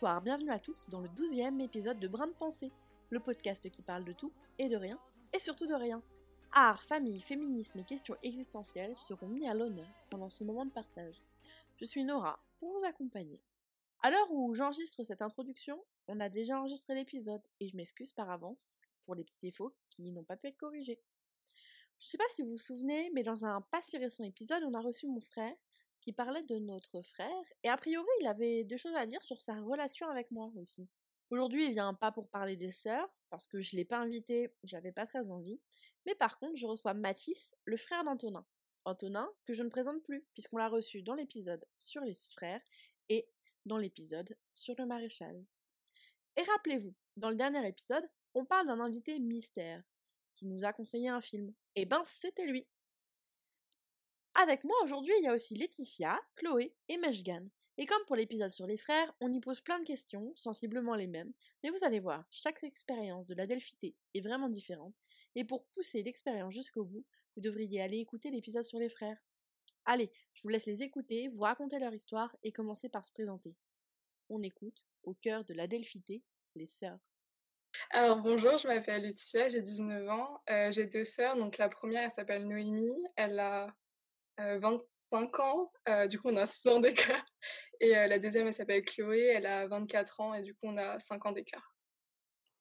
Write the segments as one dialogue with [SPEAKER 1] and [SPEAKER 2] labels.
[SPEAKER 1] bonsoir, bienvenue à tous dans le douzième épisode de Brin de Pensée, le podcast qui parle de tout et de rien, et surtout de rien. Art, famille, féminisme et questions existentielles seront mis à l'honneur pendant ce moment de partage. Je suis Nora, pour vous accompagner. À l'heure où j'enregistre cette introduction, on a déjà enregistré l'épisode, et je m'excuse par avance pour les petits défauts qui n'ont pas pu être corrigés. Je sais pas si vous vous souvenez, mais dans un pas si récent épisode, on a reçu mon frère parlait de notre frère, et a priori il avait des choses à dire sur sa relation avec moi aussi. Aujourd'hui, il vient pas pour parler des sœurs, parce que je l'ai pas invité, j'avais pas très envie, mais par contre, je reçois Mathis, le frère d'Antonin. Antonin, que je ne présente plus, puisqu'on l'a reçu dans l'épisode sur les frères et dans l'épisode sur le maréchal. Et rappelez-vous, dans le dernier épisode, on parle d'un invité mystère qui nous a conseillé un film. Et ben, c'était lui. Avec moi aujourd'hui, il y a aussi Laetitia, Chloé et Meshgan. Et comme pour l'épisode sur les frères, on y pose plein de questions, sensiblement les mêmes, mais vous allez voir, chaque expérience de la Delphité est vraiment différente, et pour pousser l'expérience jusqu'au bout, vous devriez aller écouter l'épisode sur les frères. Allez, je vous laisse les écouter, vous raconter leur histoire et commencer par se présenter. On écoute, au cœur de la Delphité, les sœurs.
[SPEAKER 2] Alors bonjour, je m'appelle Laetitia, j'ai 19 ans. Euh, j'ai deux sœurs, donc la première elle s'appelle Noémie, elle a 25 ans, euh, du coup on a 6 ans d'écart. Et euh, la deuxième elle s'appelle Chloé, elle a 24 ans et du coup on a 5 ans d'écart.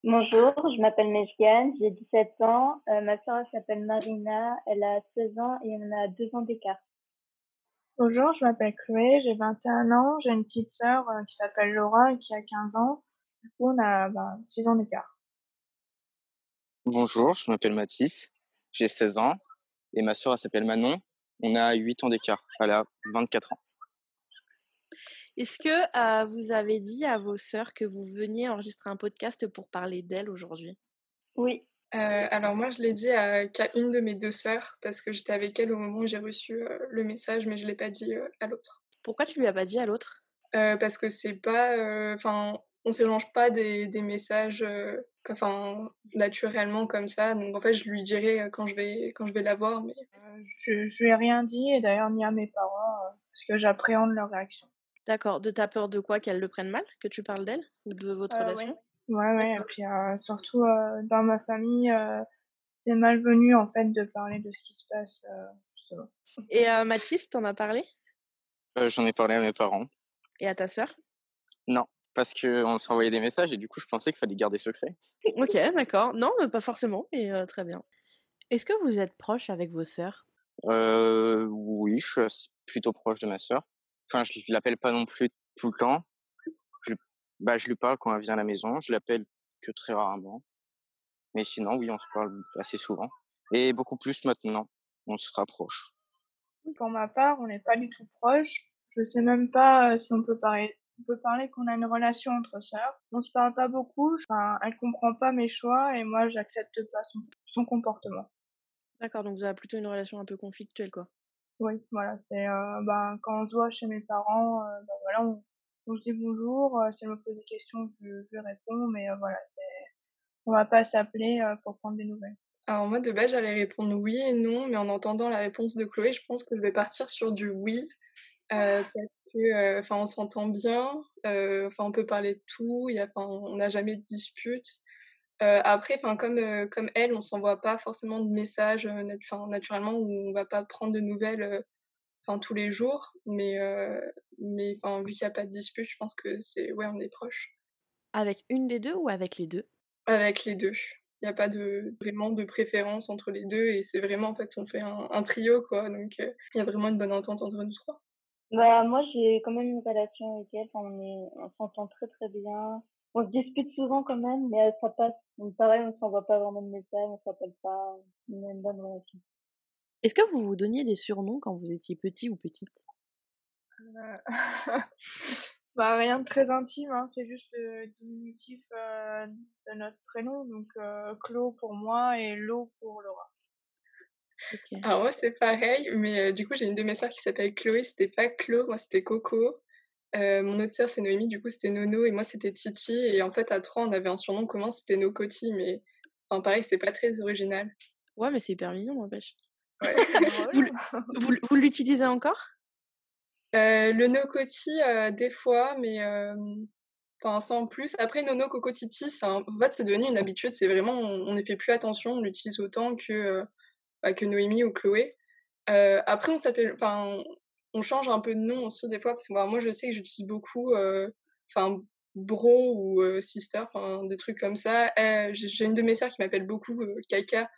[SPEAKER 3] Bonjour, je m'appelle Meshgan, j'ai 17 ans. Euh, ma soeur s'appelle Marina, elle a 16 ans et on a 2 ans d'écart.
[SPEAKER 4] Bonjour, je m'appelle Chloé, j'ai 21 ans, j'ai une petite sœur euh, qui s'appelle Laura et qui a 15 ans. Du coup, on a ben, 6 ans d'écart.
[SPEAKER 5] Bonjour, je m'appelle Mathis, j'ai 16 ans et ma sœur elle s'appelle Manon. On a 8 ans d'écart, elle a 24 ans.
[SPEAKER 1] Est-ce que euh, vous avez dit à vos sœurs que vous veniez enregistrer un podcast pour parler d'elles aujourd'hui?
[SPEAKER 3] Oui,
[SPEAKER 2] Euh, alors moi je l'ai dit à, qu'à une de mes deux sœurs parce que j'étais avec elle au moment où j'ai reçu euh, le message mais je l'ai pas dit euh, à l'autre.
[SPEAKER 1] Pourquoi tu lui as pas dit à l'autre?
[SPEAKER 2] Euh, parce que c'est pas, euh, enfin on s'échange pas des, des messages euh, enfin naturellement comme ça. Donc en fait je lui dirai euh, quand je vais quand je vais la voir mais
[SPEAKER 4] Euh, je, je lui ai rien dit et d'ailleurs ni à mes parents euh, parce que j'appréhende leur réaction.
[SPEAKER 1] D'accord, de ta peur de quoi? Qu'elles le prennent mal? Que tu parles d'elle? Ou de votre
[SPEAKER 4] Euh,
[SPEAKER 1] relation?
[SPEAKER 4] Ouais, ouais, et puis euh, surtout euh, dans ma famille, euh, c'est malvenu en fait de parler de ce qui se passe euh, justement.
[SPEAKER 1] Et euh, Mathis, t'en as parlé?
[SPEAKER 5] Euh, J'en ai parlé à mes parents.
[SPEAKER 1] Et à ta sœur?
[SPEAKER 5] Non, parce qu'on s'envoyait des messages et du coup je pensais qu'il fallait garder secret.
[SPEAKER 1] Ok, d'accord. Non, mais pas forcément, mais euh, très bien. Est-ce que vous êtes proche avec vos sœurs?
[SPEAKER 5] Euh, oui, je suis plutôt proche de ma sœur. Enfin, je l'appelle pas non plus tout le temps. Je, bah, je lui parle quand elle vient à la maison. Je l'appelle que très rarement. Mais sinon, oui, on se parle assez souvent. Et beaucoup plus maintenant. On se rapproche.
[SPEAKER 4] Pour ma part, on n'est pas du tout proches. Je sais même pas euh, si on peut parler. On peut parler qu'on a une relation entre sœurs. On se parle pas beaucoup. Enfin, elle comprend pas mes choix et moi, j'accepte pas son, son comportement.
[SPEAKER 1] D'accord, donc vous avez plutôt une relation un peu conflictuelle, quoi.
[SPEAKER 4] Oui, voilà. C'est euh, ben quand on se voit chez mes parents, euh, ben voilà, on, on se dit bonjour. euh, si elle me pose des questions, je, je réponds. Mais euh, voilà, c'est on va pas s'appeler euh, pour prendre des nouvelles.
[SPEAKER 2] Alors moi de base j'allais répondre oui et non, mais en entendant la réponse de Chloé, je pense que je vais partir sur du oui euh, parce que euh, enfin on s'entend bien, euh, enfin on peut parler de tout, il y a on n'a jamais de dispute. Après enfin comme comme elle, on s'envoie pas forcément de messages nat- naturellement où on va pas prendre de nouvelles enfin tous les jours, mais mais enfin vu qu'il n'y a pas de dispute, je pense que c'est ouais on est proches
[SPEAKER 1] Avec une des deux ou avec les deux?
[SPEAKER 2] Avec les deux. Il n'y a pas de vraiment de préférence entre les deux et c'est vraiment en fait on fait un, un trio quoi donc il y a vraiment une bonne entente entre nous trois.
[SPEAKER 3] Bah moi j'ai quand même une relation avec elle. Enfin, on est, on s'entend très très bien. On se dispute souvent quand même, mais euh, ça passe. Donc pareil, on s'envoie pas vraiment de messages, on s'appelle pas. On a une bonne relation.
[SPEAKER 1] Est-ce que vous vous donniez des surnoms quand vous étiez petit ou petite?
[SPEAKER 4] Euh, bah rien de très intime, hein, c'est juste le diminutif euh, de notre prénom. Donc euh, Clo pour moi et Lo pour Laura.
[SPEAKER 1] Ok.
[SPEAKER 2] Alors moi c'est pareil, mais euh, du coup j'ai une de mes sœurs qui s'appelle Chloé, c'était pas Chlo, moi c'était Coco. Euh, mon autre sœur, c'est Noémie, du coup, c'était Nono et moi, c'était Titi. Et en fait, à trois, on avait un surnom commun, c'était Nokoti, mais enfin, pareil, c'est pas très original.
[SPEAKER 1] Ouais, mais c'est hyper mignon, n'empêche.
[SPEAKER 2] Ouais.
[SPEAKER 1] Vous, l- vous, l'utilisez encore?
[SPEAKER 2] Euh, le Nokoti, euh, des fois, mais enfin, sans plus. Après, Nono Kokotiti, c'est un- en fait, c'est devenu une habitude. C'est vraiment, on n'y fait plus attention, on l'utilise autant que, bah, que Noémie ou Chloé. Euh, après, on s'appelle, enfin, on change un peu de nom aussi des fois, parce que bah, moi, je sais que j'utilise beaucoup, euh, enfin, bro ou euh, sister, enfin, des trucs comme ça. J'ai une de mes sœurs qui m'appelle beaucoup Kaka,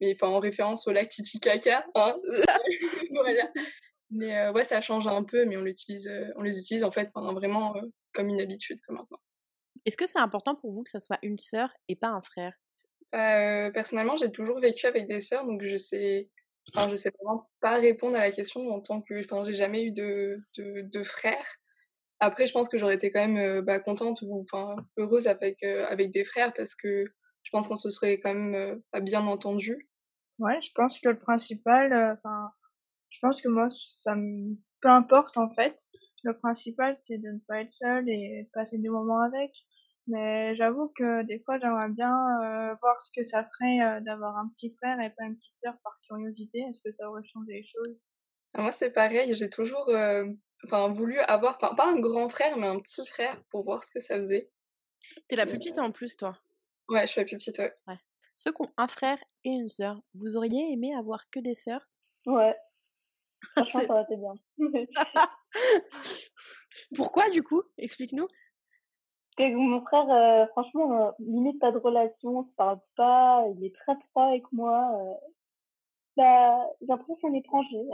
[SPEAKER 2] mais enfin, en référence au lac Titicaca, hein. voilà. Mais ouais, ça change un peu, mais on l'utilise, on les utilise en fait, vraiment comme une habitude, comme maintenant.
[SPEAKER 1] Est-ce que c'est important pour vous que ça soit une sœur et pas un frère?
[SPEAKER 2] Euh, personnellement, j'ai toujours vécu avec des sœurs, donc je sais, enfin, je sais vraiment pas répondre à la question en tant que, enfin, j'ai jamais eu de, de, de frères. Après, je pense que j'aurais été quand même euh, bah, contente ou enfin heureuse avec euh, avec des frères parce que je pense qu'on se serait quand même euh, bien entendu.
[SPEAKER 4] Ouais, je pense que le principal, enfin, je pense que moi, ça me, peu importe en fait. Le principal, c'est de ne pas être seul et passer du moment avec. Mais j'avoue que des fois, j'aimerais bien euh, voir ce que ça ferait euh, d'avoir un petit frère et pas une petite sœur par curiosité. Est-ce que ça aurait changé les choses?
[SPEAKER 2] Ah, moi, c'est pareil, j'ai toujours euh, enfin voulu avoir, enfin pas un grand frère, mais un petit frère pour voir ce que ça faisait.
[SPEAKER 1] T'es la plus petite en plus, toi.
[SPEAKER 2] Ouais, je suis la plus petite. Ouais.
[SPEAKER 1] Ceux qui ont un frère et une sœur, vous auriez aimé avoir que des sœurs?
[SPEAKER 3] Ouais. Franchement,
[SPEAKER 1] C'est-
[SPEAKER 3] ça aurait été bien.
[SPEAKER 1] Pourquoi du coup? Explique-nous.
[SPEAKER 3] Parce que mon frère, euh, franchement, euh, limite pas de relation, on se parle pas, il est très froid avec moi. Euh, bah, j'ai l'impression un étranger.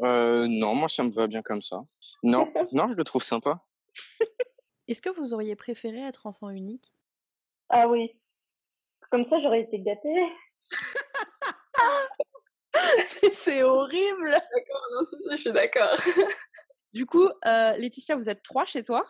[SPEAKER 5] Euh, non, moi, ça me va bien comme ça. Non, non, je le trouve sympa.
[SPEAKER 1] Est-ce que vous auriez préféré être enfant unique?
[SPEAKER 3] Ah oui. Comme ça, j'aurais été gâtée.
[SPEAKER 1] C'est horrible
[SPEAKER 2] D'accord, non, c'est ça, je suis d'accord.
[SPEAKER 1] Du coup, euh, Laetitia, vous êtes trois chez toi?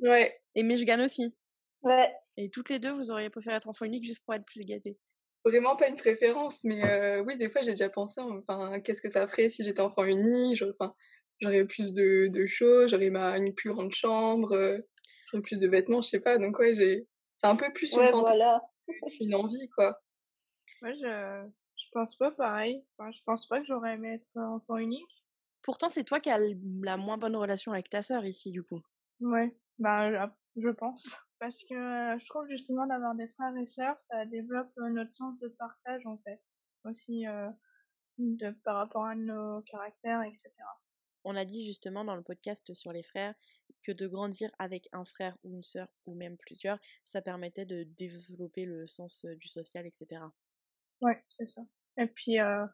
[SPEAKER 2] Ouais.
[SPEAKER 1] Et Michigan aussi.
[SPEAKER 3] Ouais.
[SPEAKER 1] Et toutes les deux, vous auriez préféré être enfant unique juste pour être plus gâtées.
[SPEAKER 2] Vraiment pas une préférence, mais euh, oui, des fois j'ai déjà pensé, enfin, qu'est-ce que ça ferait si j'étais enfant unique, j'aurais, enfin, j'aurais plus de, de choses, j'aurais ma, une plus grande chambre, euh, j'aurais plus de vêtements, je sais pas, donc ouais, j'ai, c'est un peu plus une
[SPEAKER 3] Ouais,
[SPEAKER 2] fantaisie,
[SPEAKER 3] voilà.
[SPEAKER 2] une envie, quoi.
[SPEAKER 4] Moi, je, je pense pas pareil. Enfin, je pense pas que j'aurais aimé être enfant unique.
[SPEAKER 1] Pourtant, c'est toi qui as la moins bonne relation avec ta sœur ici, du coup.
[SPEAKER 4] Ouais, bah, je- pense. Parce que euh, je trouve justement d'avoir des frères et sœurs, ça développe euh, notre sens de partage en fait. Aussi euh, de, par rapport à nos caractères, etc.
[SPEAKER 1] On a dit justement dans le podcast sur les frères que de grandir avec un frère ou une sœur ou même plusieurs, ça permettait de développer le sens du social, etc.
[SPEAKER 4] Ouais, c'est ça. Et puis, euh,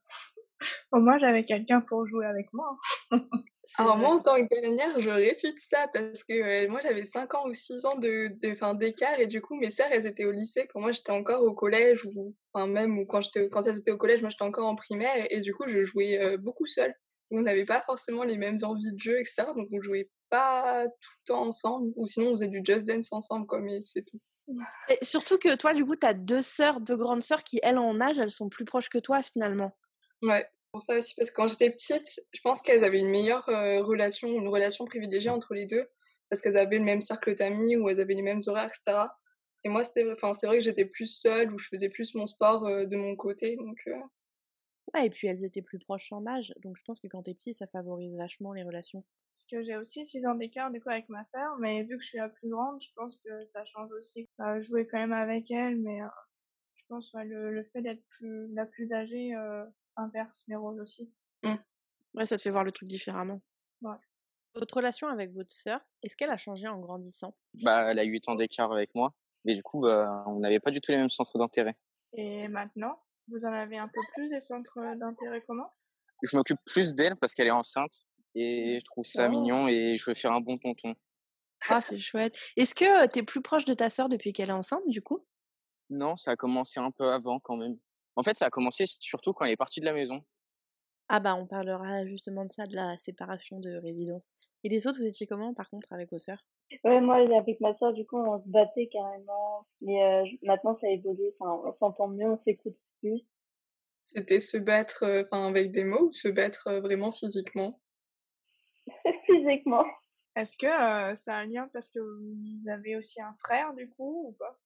[SPEAKER 4] au moins j'avais quelqu'un pour jouer avec moi.
[SPEAKER 1] C'est
[SPEAKER 2] Alors moi, en tant que dernière, je réfute ça parce que euh, moi, j'avais 5 ans ou 6 ans de, de, fin, d'écart et du coup, mes sœurs, elles étaient au lycée quand moi, j'étais encore au collège ou enfin, même ou quand, j'étais, quand elles étaient au collège, moi, j'étais encore en primaire et du coup, je jouais euh, beaucoup seule. On n'avait pas forcément les mêmes envies de jeu, etc. Donc, on jouait pas tout le temps ensemble ou sinon, on faisait du Just Dance ensemble, quoi, mais c'est tout.
[SPEAKER 1] Et surtout que toi, du coup, t'as deux sœurs, deux grandes sœurs qui, elles, en âge, elles sont plus proches que toi, finalement.
[SPEAKER 2] Ouais, pour ça aussi, parce que quand j'étais petite, je pense qu'elles avaient une meilleure euh, relation, une relation privilégiée entre les deux, parce qu'elles avaient le même cercle d'amis, ou elles avaient les mêmes horaires, etc. Et moi, c'était, enfin, c'est vrai que j'étais plus seule, ou je faisais plus mon sport euh, de mon côté, donc euh,
[SPEAKER 1] Ouais, et puis elles étaient plus proches en âge, donc je pense que quand t'es petit, ça favorise vachement les relations.
[SPEAKER 4] Parce que j'ai aussi 6 ans d'écart du coup avec ma sœur, mais vu que je suis la plus grande, je pense que ça change aussi. Euh, jouer quand même avec elle, mais euh, je pense ouais, le, le fait d'être plus la plus âgée euh, inverse les rôles aussi.
[SPEAKER 1] Ouais, ça te fait voir le truc différemment.
[SPEAKER 4] Ouais.
[SPEAKER 1] Votre relation avec votre sœur, est-ce qu'elle a changé en grandissant?
[SPEAKER 5] Bah, elle a 8 ans d'écart avec moi. Et du coup, bah, on n'avait pas du tout les mêmes centres d'intérêt.
[SPEAKER 4] Et maintenant, vous en avez un peu plus des centres d'intérêt communs
[SPEAKER 5] Je m'occupe plus d'elle parce qu'elle est enceinte. Et je trouve ça
[SPEAKER 1] Oh.
[SPEAKER 5] mignon et je veux faire un bon tonton.
[SPEAKER 1] Ah, c'est chouette. Est-ce que euh, t'es plus proche de ta sœur depuis qu'elle est enceinte, du coup?
[SPEAKER 5] Non, ça a commencé un peu avant quand même. En fait, ça a commencé surtout quand elle est partie de la maison.
[SPEAKER 1] Ah bah, on parlera justement de ça, de la séparation de résidence. Et les autres, vous étiez comment, par contre, avec vos sœurs?
[SPEAKER 3] Ouais, moi, avec ma soeur, du coup, on se battait carrément. Mais euh, maintenant, ça a évolué. Enfin, on s'entend mieux, on s'écoute plus.
[SPEAKER 2] c'était se battre, euh, enfin, avec des mots, ou se battre euh, vraiment physiquement?
[SPEAKER 3] Physiquement.
[SPEAKER 4] Est-ce que euh, ça a un lien parce que vous avez aussi un frère du coup ou pas?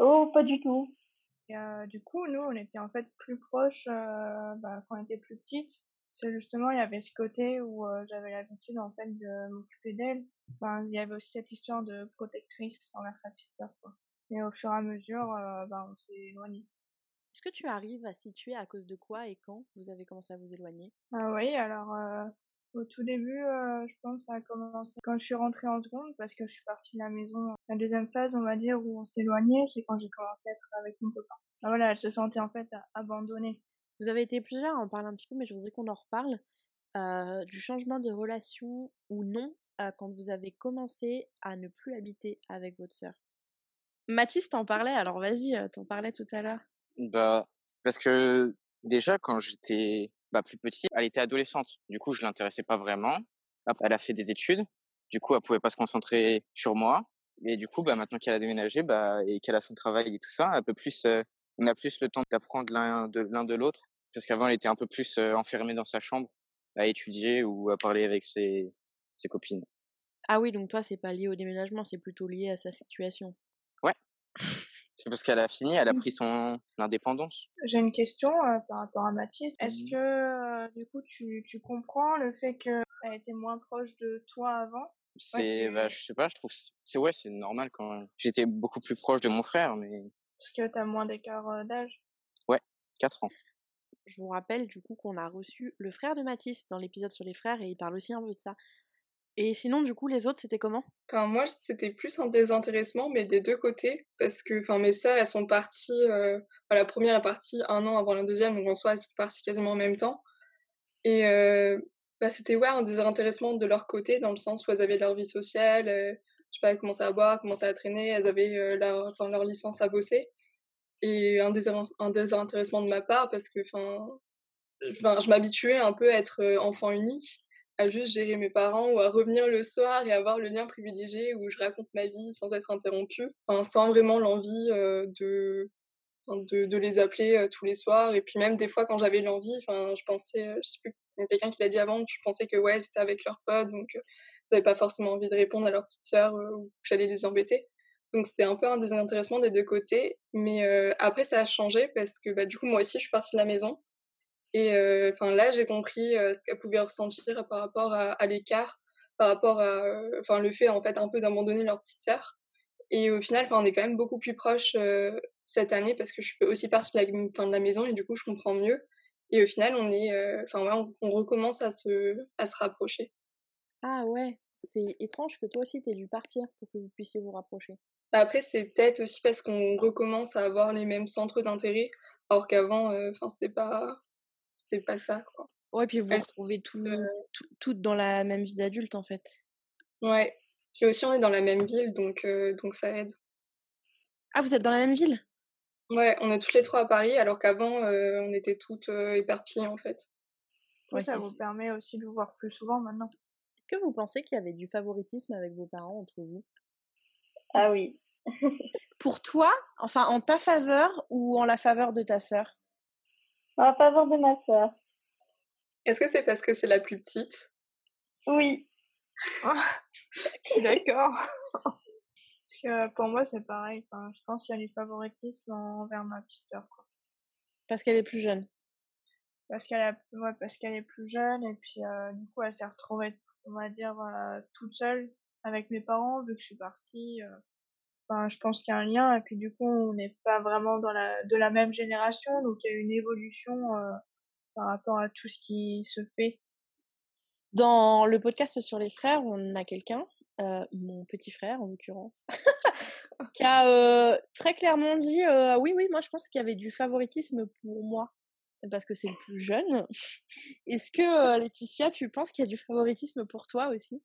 [SPEAKER 3] Oh, pas du tout.
[SPEAKER 4] Et, euh, du coup, nous, on était en fait plus proches euh, bah, quand on était plus petite. C'est justement, il y avait ce côté où euh, j'avais l'habitude en fait de m'occuper d'elle. Enfin, il y avait aussi cette histoire de protectrice envers sa petite sœur. Quoi. Et au fur et à mesure, bah, on s'est éloigné.
[SPEAKER 1] Est-ce que tu arrives à situer à cause de quoi et quand vous avez commencé à vous éloigner?
[SPEAKER 4] Ah oui, alors au tout début, euh, je pense que ça a commencé quand je suis rentrée en seconde parce que je suis partie de la maison. La deuxième phase, on va dire, où on s'éloignait, c'est quand j'ai commencé à être avec mon copain. Ah, voilà, elle se sentait en fait abandonnée.
[SPEAKER 1] Vous avez été plusieurs à en parler un petit peu, mais je voudrais qu'on en reparle. euh, du changement de relation ou non euh, quand vous avez commencé à ne plus habiter avec votre sœur? Mathis t'en parlait, alors vas-y, t'en parlais tout à l'heure.
[SPEAKER 5] Bah, parce que déjà, quand j'étais bah, plus petit, elle était adolescente. Du coup, je l'intéressais pas vraiment. Après, elle a fait des études. Du coup, elle pouvait pas se concentrer sur moi. Et du coup, bah, maintenant qu'elle a déménagé bah, et qu'elle a son travail et tout ça, elle peut plus, euh, on a plus le temps d'apprendre l'un de l'un de l'autre. Parce qu'avant, elle était un peu plus euh, enfermée dans sa chambre à étudier ou à parler avec ses, ses copines.
[SPEAKER 1] Ah oui, donc toi, c'est pas lié au déménagement, c'est plutôt lié à sa situation.
[SPEAKER 5] Ouais. C'est parce qu'elle a fini, elle a pris son indépendance.
[SPEAKER 4] J'ai une question euh, par rapport à Mathilde. Est-ce
[SPEAKER 5] Mhm.
[SPEAKER 4] que euh, du coup tu, tu comprends le fait qu'elle était moins proche de toi avant?
[SPEAKER 5] C'est,
[SPEAKER 4] tu-
[SPEAKER 5] bah, je sais pas, je trouve, c'est ouais, c'est normal quand même. J'étais beaucoup plus proche de mon frère, mais
[SPEAKER 4] Parce que t'as moins d'écart euh, d'âge
[SPEAKER 5] 4 ans.
[SPEAKER 1] Je vous rappelle du coup qu'on a reçu le frère de Mathis dans l'épisode sur les frères et il parle aussi un peu de ça. Et sinon, du coup, les autres, c'était comment?
[SPEAKER 2] Enfin, moi, c'était plus un désintéressement, mais des deux côtés, parce que enfin, mes sœurs, elles sont parties. euh, la première est partie un an avant la deuxième, donc en soi, elles sont parties quasiment en même temps. Et euh, bah, c'était ouais, un désintéressement de leur côté, dans le sens où elles avaient leur vie sociale, euh, je sais pas, elles commençaient à boire, commençaient à traîner, elles avaient leur, enfin, leur licence à bosser. Et un, un désintéressement de ma part, parce que enfin, je m'habituais un peu à être enfant unique à juste gérer mes parents ou à revenir le soir et avoir le lien privilégié où je raconte ma vie sans être interrompue, enfin, sans vraiment l'envie euh, de, de, les appeler euh, tous les soirs. Et puis même des fois quand j'avais l'envie, enfin, je pensais, euh, je sais plus, quelqu'un qui l'a dit avant, je pensais que ouais, c'était avec leurs potes, donc euh, ils n'avaient pas forcément envie de répondre à leur petite sœur ou que j'allais les embêter. Donc c'était un peu un désintéressement des deux côtés. Mais après, ça a changé parce que bah, du coup, moi aussi, je suis partie de la maison. Et euh, enfin là, j'ai compris euh, ce qu'elle pouvait ressentir par rapport à, à l'écart, par rapport à euh, enfin le fait en fait un peu d'abandonner leur petite sœur. Et au final, on est quand même beaucoup plus proches euh, cette année parce que je suis aussi partie de la, de la maison et du coup je comprends mieux. Et au final, on est, euh, enfin ouais, on, on recommence à se à se rapprocher.
[SPEAKER 1] Ah ouais, c'est étrange que toi aussi t'aies dû partir pour que vous puissiez vous rapprocher.
[SPEAKER 2] Bah, Après, c'est peut-être aussi parce qu'on recommence à avoir les mêmes centres d'intérêt, alors qu'avant, euh, enfin c'était pas c'était pas ça quoi.
[SPEAKER 1] Ouais, puis vous vous retrouvez tout,
[SPEAKER 2] euh,
[SPEAKER 1] tout- toutes dans la même vie d'adulte en fait.
[SPEAKER 2] Ouais. Puis aussi, on est dans la même ville, donc euh, donc ça aide.
[SPEAKER 1] Ah, vous êtes dans la même ville?
[SPEAKER 2] Ouais, on est toutes les trois à Paris, alors qu'avant, euh, on était toutes euh, éparpillées en fait.
[SPEAKER 1] Ouais,
[SPEAKER 4] ça vous permet aussi de vous voir plus souvent maintenant.
[SPEAKER 1] Est-ce que vous pensez qu'il y avait du favoritisme avec vos parents entre vous?
[SPEAKER 3] Ah oui.
[SPEAKER 1] Pour toi, enfin en ta faveur ou en la faveur de ta sœur?
[SPEAKER 3] En faveur de ma sœur.
[SPEAKER 2] Est-ce que c'est parce que c'est la plus petite?
[SPEAKER 3] Oui.
[SPEAKER 4] Je suis d'accord. Parce que pour moi, c'est pareil. Enfin, je pense qu'il y a du favoritisme envers ma petite sœur. quoi.
[SPEAKER 1] Parce qu'elle est plus jeune.
[SPEAKER 4] Parce qu'elle a- ouais, parce qu'elle est plus jeune et puis euh, du coup, elle s'est retrouvée, on va dire, euh, toute seule avec mes parents vu que je suis partie. Enfin, je pense qu'il y a un lien et puis du coup, on n'est pas vraiment dans la de la même génération, donc il y a une évolution euh, par rapport à tout ce qui se fait.
[SPEAKER 1] Dans le podcast sur les frères, on a quelqu'un, euh, mon petit frère en l'occurrence, qui a euh, très clairement dit oui, oui, moi je pense qu'il y avait du favoritisme pour moi parce que c'est le plus jeune. Est-ce que Laetitia, tu penses qu'il y a du favoritisme pour toi aussi?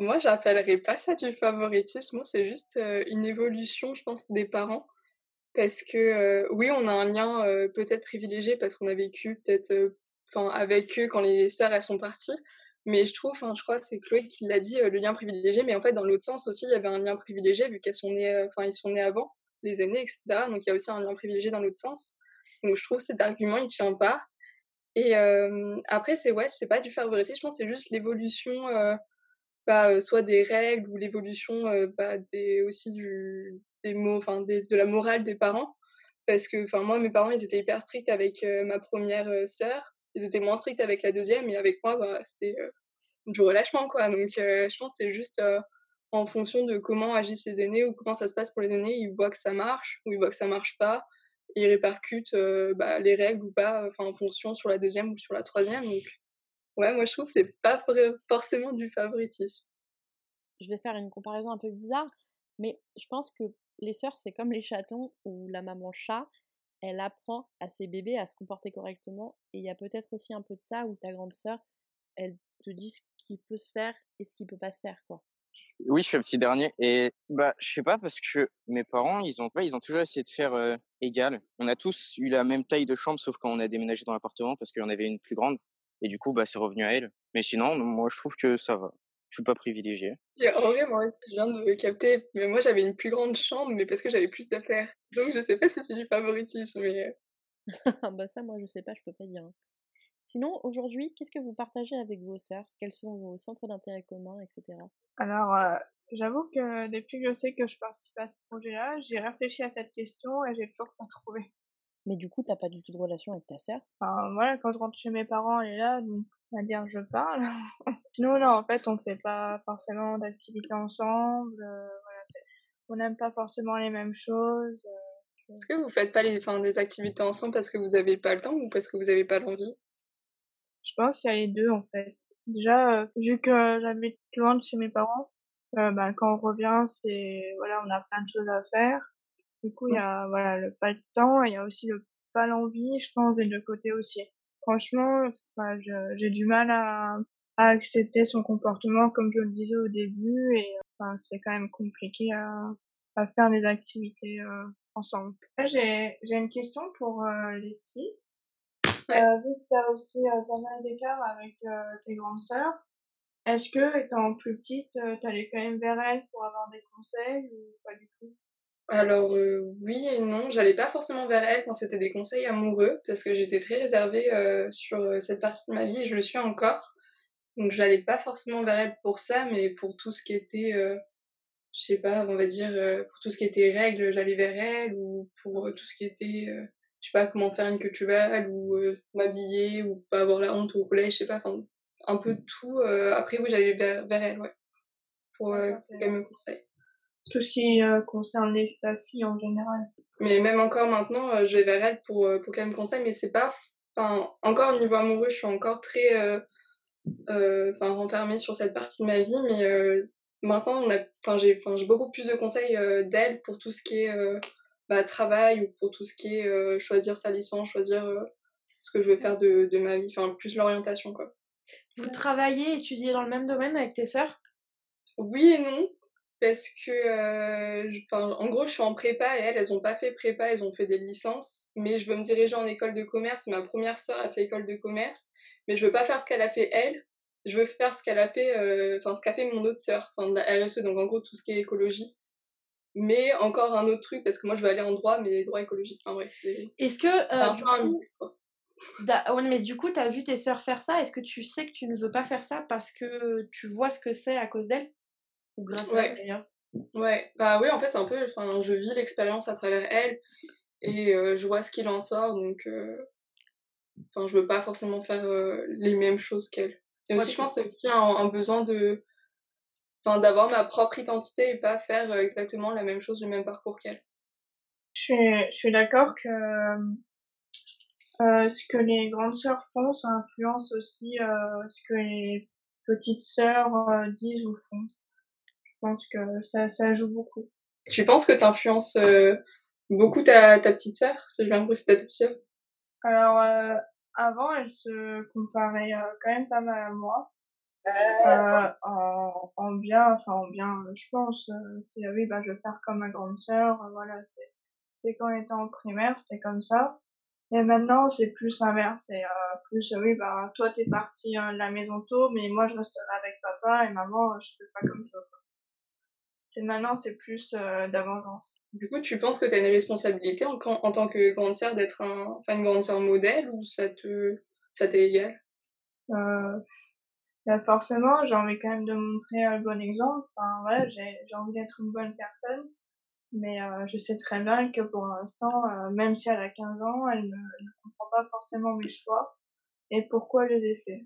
[SPEAKER 2] Moi, j'appellerais pas ça du favoritisme, c'est juste euh, une évolution, je pense, des parents. Parce que euh, oui, on a un lien euh, peut-être privilégié parce qu'on a vécu peut-être enfin avec eux quand les sœurs elles sont parties. Mais je trouve, je crois que c'est Chloé qui l'a dit, le lien privilégié. Mais en fait, dans l'autre sens aussi, il y avait un lien privilégié vu qu'elles sont nées, sont nés avant les aînés, etc. Donc il y a aussi un lien privilégié dans l'autre sens. Donc je trouve cet argument il tient pas. Et après, c'est ouais, c'est pas du favoritisme, je pense que c'est juste l'évolution euh, soit des règles ou l'évolution bah, des, aussi des mots, enfin de la morale des parents. Parce que moi, mes parents, ils étaient hyper stricts avec ma première sœur. Ils étaient moins stricts avec la deuxième. Et avec moi, bah, c'était du relâchement, quoi. Donc, je pense que c'est juste en fonction de comment agissent les aînés ou comment ça se passe pour les aînés. Ils voient que ça marche ou ils voient que ça marche pas. ils répercutent bah, les règles ou pas, en fonction sur la deuxième ou sur la troisième. Ouais, moi je trouve que c'est pas forcément du favoritisme.
[SPEAKER 1] Je vais faire une comparaison un peu bizarre, mais je pense que les sœurs, c'est comme les chatons ou la maman chat. Elle apprend à ses bébés à se comporter correctement. Et il y a peut-être aussi un peu de ça où ta grande sœur, elle te dit ce qui peut se faire et ce qui peut pas se faire, quoi.
[SPEAKER 5] Oui, je suis un petit dernier et bah je sais pas parce que mes parents ils ont pas ils ont toujours essayé de faire égal. On a tous eu la même taille de chambre sauf quand on a déménagé dans l'appartement parce qu'il y en avait une plus grande et du coup bah c'est revenu à elle. Mais sinon moi je trouve que ça va. Je suis pas privilégié.
[SPEAKER 2] En vrai, moi je viens de capter, mais moi j'avais une plus grande chambre, mais parce que j'avais plus d'affaires. Donc je sais pas si c'est du favoritisme, mais.
[SPEAKER 1] bah ça, moi je sais pas, je peux pas dire. Hein. Sinon, aujourd'hui, qu'est-ce que vous partagez avec vos sœurs? Quels sont vos centres d'intérêt communs, etc.
[SPEAKER 4] Alors, euh, j'avoue que depuis que je sais que je participe à ce projet-là, j'ai réfléchi à cette question et j'ai toujours pas trouvé.
[SPEAKER 1] Mais du coup, t'as pas du tout de relation avec ta sœur?
[SPEAKER 4] Enfin, voilà, quand je rentre chez mes parents, elle est là, donc on va dire je parle. Sinon, non, en fait, on fait pas forcément d'activités ensemble. Euh, voilà, on n'aime pas forcément les mêmes choses.
[SPEAKER 2] Euh, Est-ce que vous faites pas les, enfin, des activités ensemble parce que vous avez pas le temps ou parce que vous avez pas l'envie?
[SPEAKER 4] Je pense qu'il y a les deux en fait. Déjà, euh, vu que j'habite loin de chez mes parents, euh, bah, quand on revient, c'est voilà, on a plein de choses à faire. Du coup, il y a voilà le pas le temps, et il y a aussi le pas l'envie, je pense, des deux côtés aussi. Franchement, bah, j'ai du mal à, à accepter son comportement, comme je le disais au début, et enfin, c'est quand même compliqué à, à faire des activités euh, ensemble. J'ai j'ai une question pour euh, Letty. Euh, vu que tu as aussi euh, pas mal d'écart avec euh, tes grandes sœurs, est-ce que, étant plus petite, tu allais quand même vers elles pour avoir des conseils ou pas du tout?
[SPEAKER 2] Alors oui et non, j'allais pas forcément vers elles quand c'était des conseils amoureux parce que j'étais très réservée sur cette partie de ma vie et je le suis encore. Donc j'allais pas forcément vers elles pour ça, mais pour tout ce qui était, je sais pas, on va dire, pour tout ce qui était règles, j'allais vers elles ou pour tout ce qui était je sais pas comment faire une culturelle ou euh, m'habiller ou pas avoir la honte au collège, je sais pas, enfin un peu tout. Euh, après oui, j'allais vers, vers, elle, ouais, pour euh, qu'elle me conseille.
[SPEAKER 4] Tout ce qui concerne les la fille en général.
[SPEAKER 2] Mais même encore maintenant, je vais vers elle pour pour qu'elle me conseille, mais c'est pas, enfin encore au niveau amoureux, je suis encore très, enfin renfermée sur cette partie de ma vie, mais maintenant enfin j'ai, beaucoup plus de conseils d'elle pour tout ce qui est bah, travail ou pour tout ce qui est euh, choisir sa licence, choisir euh, ce que je veux faire de, de ma vie, enfin plus l'orientation quoi.
[SPEAKER 1] Vous travaillez, étudiez dans le même domaine avec tes sœurs?
[SPEAKER 2] Oui et non, parce que euh, en gros je suis en prépa et elles, elles ont pas fait prépa, elles ont fait des licences, mais je veux me diriger en école de commerce. Ma première sœur a fait école de commerce, mais je veux pas faire ce qu'elle a fait elle. Je veux faire ce qu'elle a fait, enfin ce qu'a fait mon autre sœur, enfin de la RSE, donc en gros tout ce qui est écologie. Mais encore un autre truc, parce que moi je veux aller en droit, mais droit écologique. Enfin bref, c'est.
[SPEAKER 1] Est-ce que. Euh, du coup... Ouais, mais du coup, t'as vu tes sœurs faire ça? Est-ce que tu sais que tu ne veux pas faire ça parce que tu vois ce que c'est à cause d'elles? Ou grâce à elles d'ailleurs
[SPEAKER 2] Ouais, bah oui, en fait, c'est un peu. Enfin, je vis l'expérience à travers elles et euh, je vois ce qu'il en sort, donc. Euh... Enfin, je veux pas forcément faire euh, les mêmes choses qu'elles. Et aussi, je pense que c'est aussi un besoin de enfin d'avoir ma propre identité et pas faire euh, exactement la même chose, le même parcours qu'elle.
[SPEAKER 4] Je suis, je suis d'accord que euh, ce que les grandes sœurs font, ça influence aussi euh, ce que les petites sœurs euh, disent ou font. Je pense que ça, ça joue beaucoup.
[SPEAKER 2] Tu penses que tu influences euh, beaucoup ta, ta petite sœur? Si je viens de ta petite sœur
[SPEAKER 4] Alors, avant, elle se comparait quand même pas mal à moi. Euh, en, en, bien, enfin en bien, je pense, euh, c'est oui, bah je vais faire comme ma grande sœur, euh, voilà, c'est c'est quand on était en primaire, c'était comme ça. Et maintenant, c'est plus inverse, c'est euh, plus oui, bah toi t'es parti de la maison tôt, mais moi je resterai avec papa et maman, je fais pas comme toi. C'est maintenant, c'est plus euh, d'avance.
[SPEAKER 2] Du coup, tu penses que tu as une responsabilité en, en tant que grande sœur d'être un, enfin une grande sœur modèle ou ça te ça t'est égal?
[SPEAKER 4] Euh, bah, forcément, j'ai envie quand même de montrer le bon exemple. Enfin, voilà, j'ai envie d'être une bonne personne. Mais euh, je sais très bien que pour l'instant, euh, même si elle a 15 ans, elle ne, comprend pas forcément mes choix et pourquoi je les ai faits.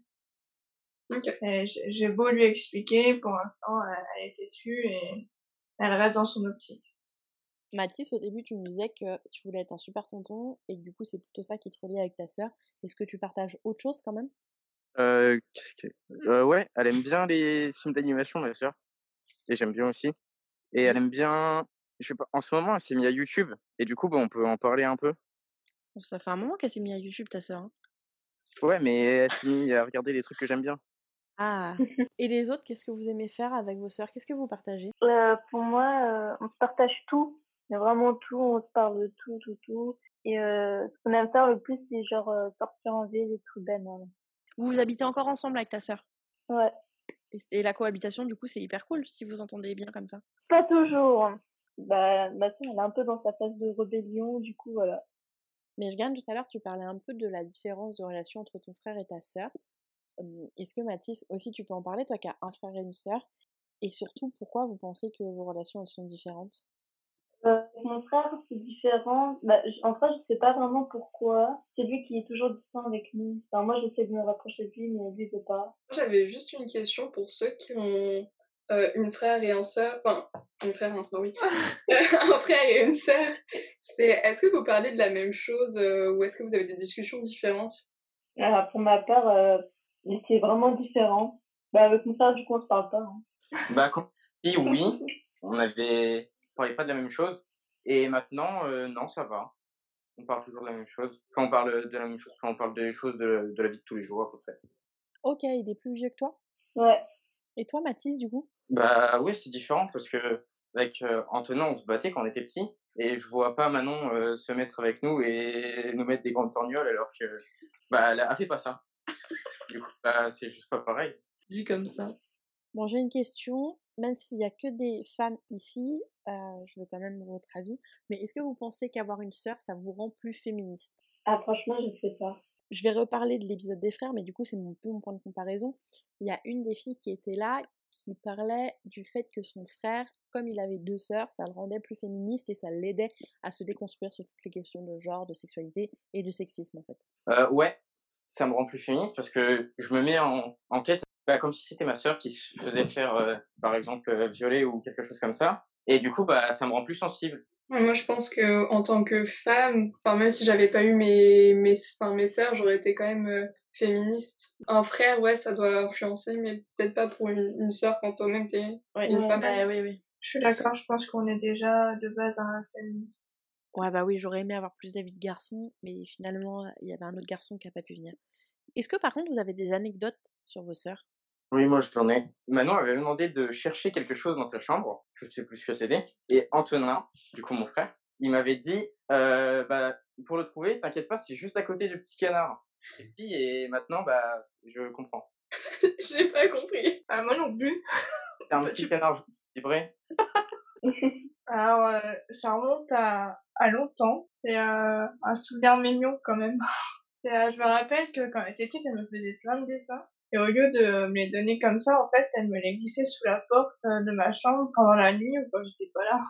[SPEAKER 2] Ok.
[SPEAKER 4] Et j'ai j'ai beau lui expliquer, pour l'instant, elle, elle est têtue et elle reste dans son optique.
[SPEAKER 1] Mathis, au début, tu me disais que tu voulais être un super tonton et que du coup, c'est plutôt ça qui te relie avec ta sœur. Est-ce que tu partages autre chose quand même?
[SPEAKER 5] Euh, qu'est-ce que... Euh, ouais, elle aime bien les films d'animation, ma sœur. Et j'aime bien aussi. Et elle aime bien... Je sais pas, en ce moment, elle s'est mise à YouTube. Et du coup, bah, on peut en parler un peu.
[SPEAKER 1] Ça fait un moment qu'elle s'est mise à YouTube, ta sœur. hein.
[SPEAKER 5] Ouais, mais elle s'est mise à regarder des trucs que j'aime bien.
[SPEAKER 1] Ah Et les autres, qu'est-ce que vous aimez faire avec vos sœurs? Qu'est-ce que vous partagez?
[SPEAKER 3] Euh, pour moi, euh, on se partage tout. Mais vraiment tout, on se parle de tout, tout, tout. Et euh, ce qu'on aime faire le plus, c'est genre sortir en ville et tout ben. voilà.
[SPEAKER 1] Vous vous habitez encore ensemble avec ta sœur?
[SPEAKER 3] Ouais.
[SPEAKER 1] et, la cohabitation, du coup, c'est hyper cool si vous entendez bien comme ça.
[SPEAKER 3] Pas toujours. Bah, ma soeur, elle est un peu dans sa phase de rébellion, du coup, voilà.
[SPEAKER 1] Mais je gagne tout à l'heure, tu parlais un peu de la différence de relation entre ton frère et ta sœur. Est-ce que Mathis, aussi tu peux en parler, toi qui as un frère et une sœur? Et surtout, pourquoi vous pensez que vos relations, elles sont différentes?
[SPEAKER 3] Euh, avec mon frère, c'est différent. Bah, en fait, je sais pas vraiment pourquoi. C'est lui qui est toujours distant avec nous. Enfin, moi, j'essaie de me rapprocher de lui, mais lui, il veut pas.
[SPEAKER 2] J'avais juste une question pour ceux qui ont euh, une frère et un sœur. Enfin, une frère et un sœur, oui. un frère et une sœur. C'est est-ce que vous parlez de la même chose euh, ou est-ce que vous avez des discussions différentes?
[SPEAKER 3] Alors, pour ma part, euh, c'est vraiment différent. Bah, avec mon frère, du coup, on se parle pas. hein.
[SPEAKER 5] Bah, quand on dit oui, on avait... on parlait pas de la même chose. Et maintenant, euh, non, ça va. On parle toujours de la même chose. Quand on parle de la même chose, quand on parle des choses de, de la vie de tous les jours, à peu près.
[SPEAKER 1] Ok, il est plus vieux que toi?
[SPEAKER 3] Ouais.
[SPEAKER 1] Et toi, Mathis, du coup?
[SPEAKER 5] Bah oui, c'est différent parce que avec euh, Antonin, on se battait quand on était petit. Et je vois pas Manon euh, se mettre avec nous et nous mettre des grandes torgnoles alors que bah elle a fait pas ça. Du coup, bah, c'est juste pas pareil.
[SPEAKER 1] Dit comme ça. Bon, j'ai une question. Même s'il y a que des femmes ici, euh, je veux quand même votre avis. Mais est-ce que vous pensez qu'avoir une sœur, ça vous rend plus féministe?
[SPEAKER 3] Ah, franchement, je sais pas.
[SPEAKER 1] je vais reparler de l'épisode des frères, mais du coup, c'est mon peu mon point de comparaison. Il y a une des filles qui était là qui parlait du fait que son frère, comme il avait deux sœurs, ça le rendait plus féministe et ça l'aidait à se déconstruire sur toutes les questions de genre, de sexualité et de sexisme en fait.
[SPEAKER 5] Euh, ouais, ça me rend plus féministe parce que je me mets en, en quête, bah, comme si c'était ma sœur qui se faisait faire, euh, par exemple, euh, violer ou quelque chose comme ça. Et du coup, bah, ça me rend plus sensible.
[SPEAKER 2] Moi, je pense que en tant que femme, enfin même si j'avais pas eu mes mes enfin, mes sœurs, j'aurais été quand même euh, féministe. Un frère, ouais, ça doit influencer, mais peut-être pas pour une, une sœur quand toi-même t'es
[SPEAKER 1] Ouais,
[SPEAKER 2] une femme.
[SPEAKER 1] bah, oui, oui.
[SPEAKER 4] Je suis d'accord, je pense qu'on est déjà de base un féministe.
[SPEAKER 1] Ouais, bah oui, j'aurais aimé avoir plus d'avis de garçons, mais finalement, il y avait un autre garçon qui a pas pu venir. Est-ce que par contre, vous avez des anecdotes sur vos sœurs?
[SPEAKER 5] Oui, moi, j'en ai. Manon avait demandé de chercher quelque chose dans sa chambre. Je sais plus ce que c'était. Et Antonin, du coup, mon frère, il m'avait dit, euh, bah, pour le trouver, t'inquiète pas, c'est juste à côté du petit canard. Et puis, et maintenant, bah, je comprends.
[SPEAKER 2] J'ai pas compris.
[SPEAKER 4] Ah, moi non plus.
[SPEAKER 5] C'est un petit canard vibré.
[SPEAKER 4] Alors, euh, ça remonte à, à longtemps. C'est euh, un souvenir mignon quand même. C'est, euh, je me rappelle que quand elle était petite, elle me faisait plein de dessins. Et au lieu de me les donner comme ça, en fait, elle me les glissait sous la porte de ma chambre pendant la nuit ou quand j'étais pas là.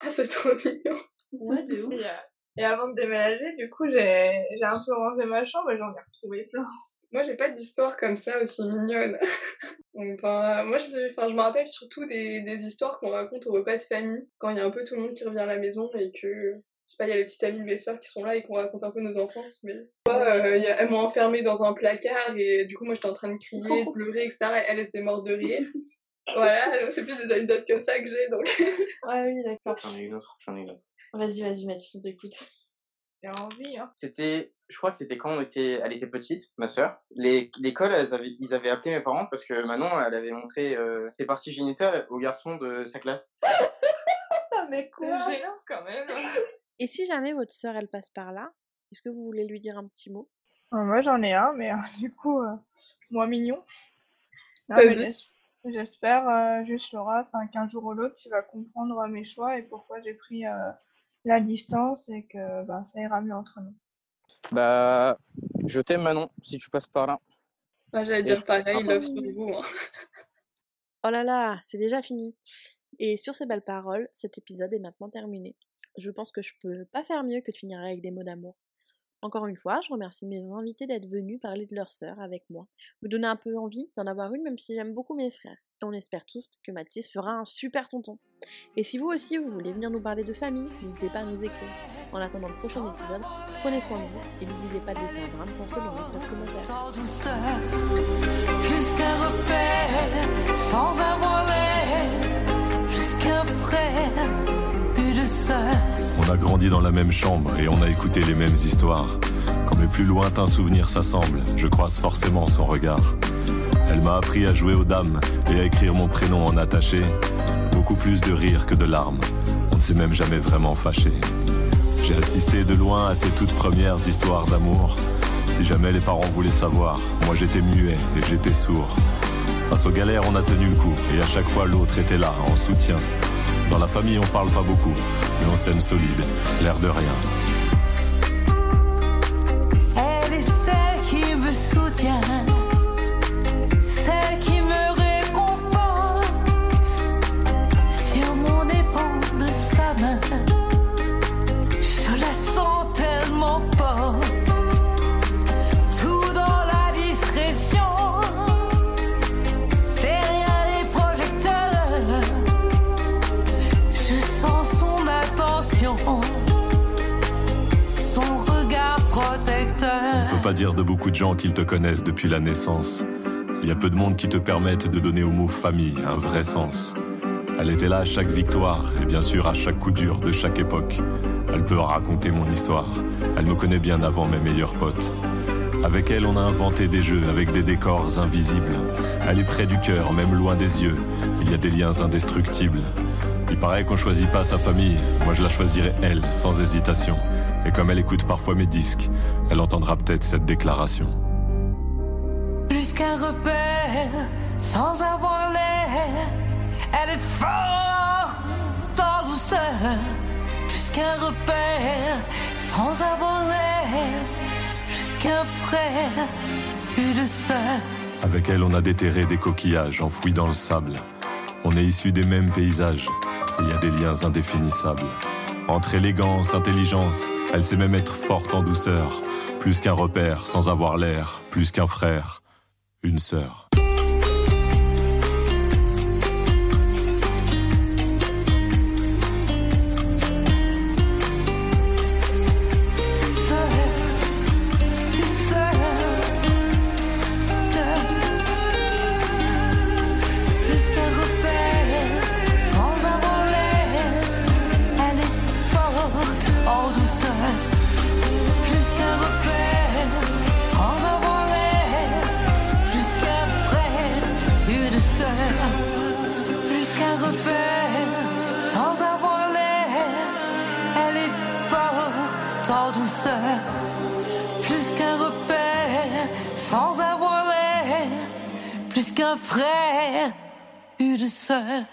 [SPEAKER 2] Ah, c'est trop mignon.
[SPEAKER 1] Ouais, de ouf.
[SPEAKER 4] Et, euh, et avant de déménager, du coup, j'ai j'ai un peu rangé ma chambre et j'en ai retrouvé plein.
[SPEAKER 2] Moi, j'ai pas d'histoire comme ça aussi mignonne. enfin, moi, je, enfin, je me rappelle surtout des, des histoires qu'on raconte au repas de famille, quand il y a un peu tout le monde qui revient à la maison et que, je sais pas, il y a les petites amies de mes sœurs qui sont là et qu'on raconte un peu nos enfances, mais moi, euh, il y a- elles m'ont enfermée dans un placard et du coup, moi, j'étais en train de crier, de pleurer, etc. Et elle, elle morte de rire. Voilà, c'est plus des anecdotes comme ça que j'ai, donc...
[SPEAKER 1] Ouais, oui, d'accord.
[SPEAKER 5] J'en ai une autre, j'en ai une autre.
[SPEAKER 1] Vas-y, vas-y, Mathis, on t'écoute.
[SPEAKER 4] Envie, hein.
[SPEAKER 5] C'était, je crois que c'était quand on était, elle était petite, ma sœur. L'école, ils avaient appelé mes parents parce que Manon, elle avait montré euh, ses parties génitales aux garçons de sa classe.
[SPEAKER 1] Mais
[SPEAKER 4] C'est gênant quand même.
[SPEAKER 1] Et si jamais votre sœur, elle passe par là, est-ce que vous voulez lui dire un petit mot?
[SPEAKER 4] Euh, moi j'en ai un, mais euh, du coup, euh, moins mignon. Non, mais J'espère euh, juste, Laura, qu'un jour ou l'autre, tu vas comprendre mes choix et pourquoi j'ai pris euh, la distance et que bah, ça ira mieux entre nous.
[SPEAKER 5] Bah, je t'aime Manon, si tu passes par là.
[SPEAKER 2] Moi, j'allais dire pareil, love sur vous. Hein.
[SPEAKER 1] Oh là là, c'est déjà fini. Et sur ces belles paroles, cet épisode est maintenant terminé. Je pense que je peux pas faire mieux que de finir avec des mots d'amour. Encore une fois, je remercie mes invités d'être venus parler de leur sœur avec moi, me donner un peu envie d'en avoir une même si j'aime beaucoup mes frères. Et on espère tous que Mathis fera un super tonton. Et si vous aussi vous voulez venir nous parler de famille, n'hésitez pas à nous écrire. En attendant le prochain épisode, prenez soin de vous et n'oubliez pas de laisser un brin de pensée dans l'espace commentaire.
[SPEAKER 6] On a grandi dans la même chambre et on a écouté les mêmes histoires. Quand mes plus lointains souvenirs s'assemblent, je croise forcément son regard. Elle m'a appris à jouer aux dames et à écrire mon prénom en attaché. Beaucoup plus de rire que de larmes. On ne s'est même jamais vraiment fâché. J'ai assisté de loin à ces toutes premières histoires d'amour. Si jamais les parents voulaient savoir, moi j'étais muet et j'étais sourd. Face aux galères, on a tenu le coup et à chaque fois l'autre était là en soutien. Dans la famille, on parle pas beaucoup, mais on s'aime solide, l'air de rien.
[SPEAKER 7] Elle est celle qui me soutient,
[SPEAKER 6] pas dire de beaucoup de gens qu'ils te connaissent depuis la naissance. Il y a peu de monde qui te permettent de donner au mot famille un vrai sens. Elle était là à chaque victoire et bien sûr à chaque coup dur de chaque époque. Elle peut raconter mon histoire. Elle me connaît bien avant mes meilleurs potes. Avec elle, on a inventé des jeux avec des décors invisibles. Elle est près du cœur, même loin des yeux. Il y a des liens indestructibles. Il paraît qu'on choisit pas sa famille. Moi, je la choisirais elle, sans hésitation. Et comme elle écoute parfois mes disques, elle entendra peut-être cette déclaration.
[SPEAKER 7] plus qu'un repère, sans avoir l'air. Elle est forte en douceur, plus qu'un repère, sans avoir l'air. Plus qu'un frère, une sœur.
[SPEAKER 6] Avec elle, on a déterré des coquillages enfouis dans le sable. On est issus des mêmes paysages. et Il y a des liens indéfinissables. Entre élégance, intelligence, elle sait même être forte en douceur. Plus qu'un repère, sans avoir l'air. Plus qu'un frère, une sœur.
[SPEAKER 7] Frère, une sœur.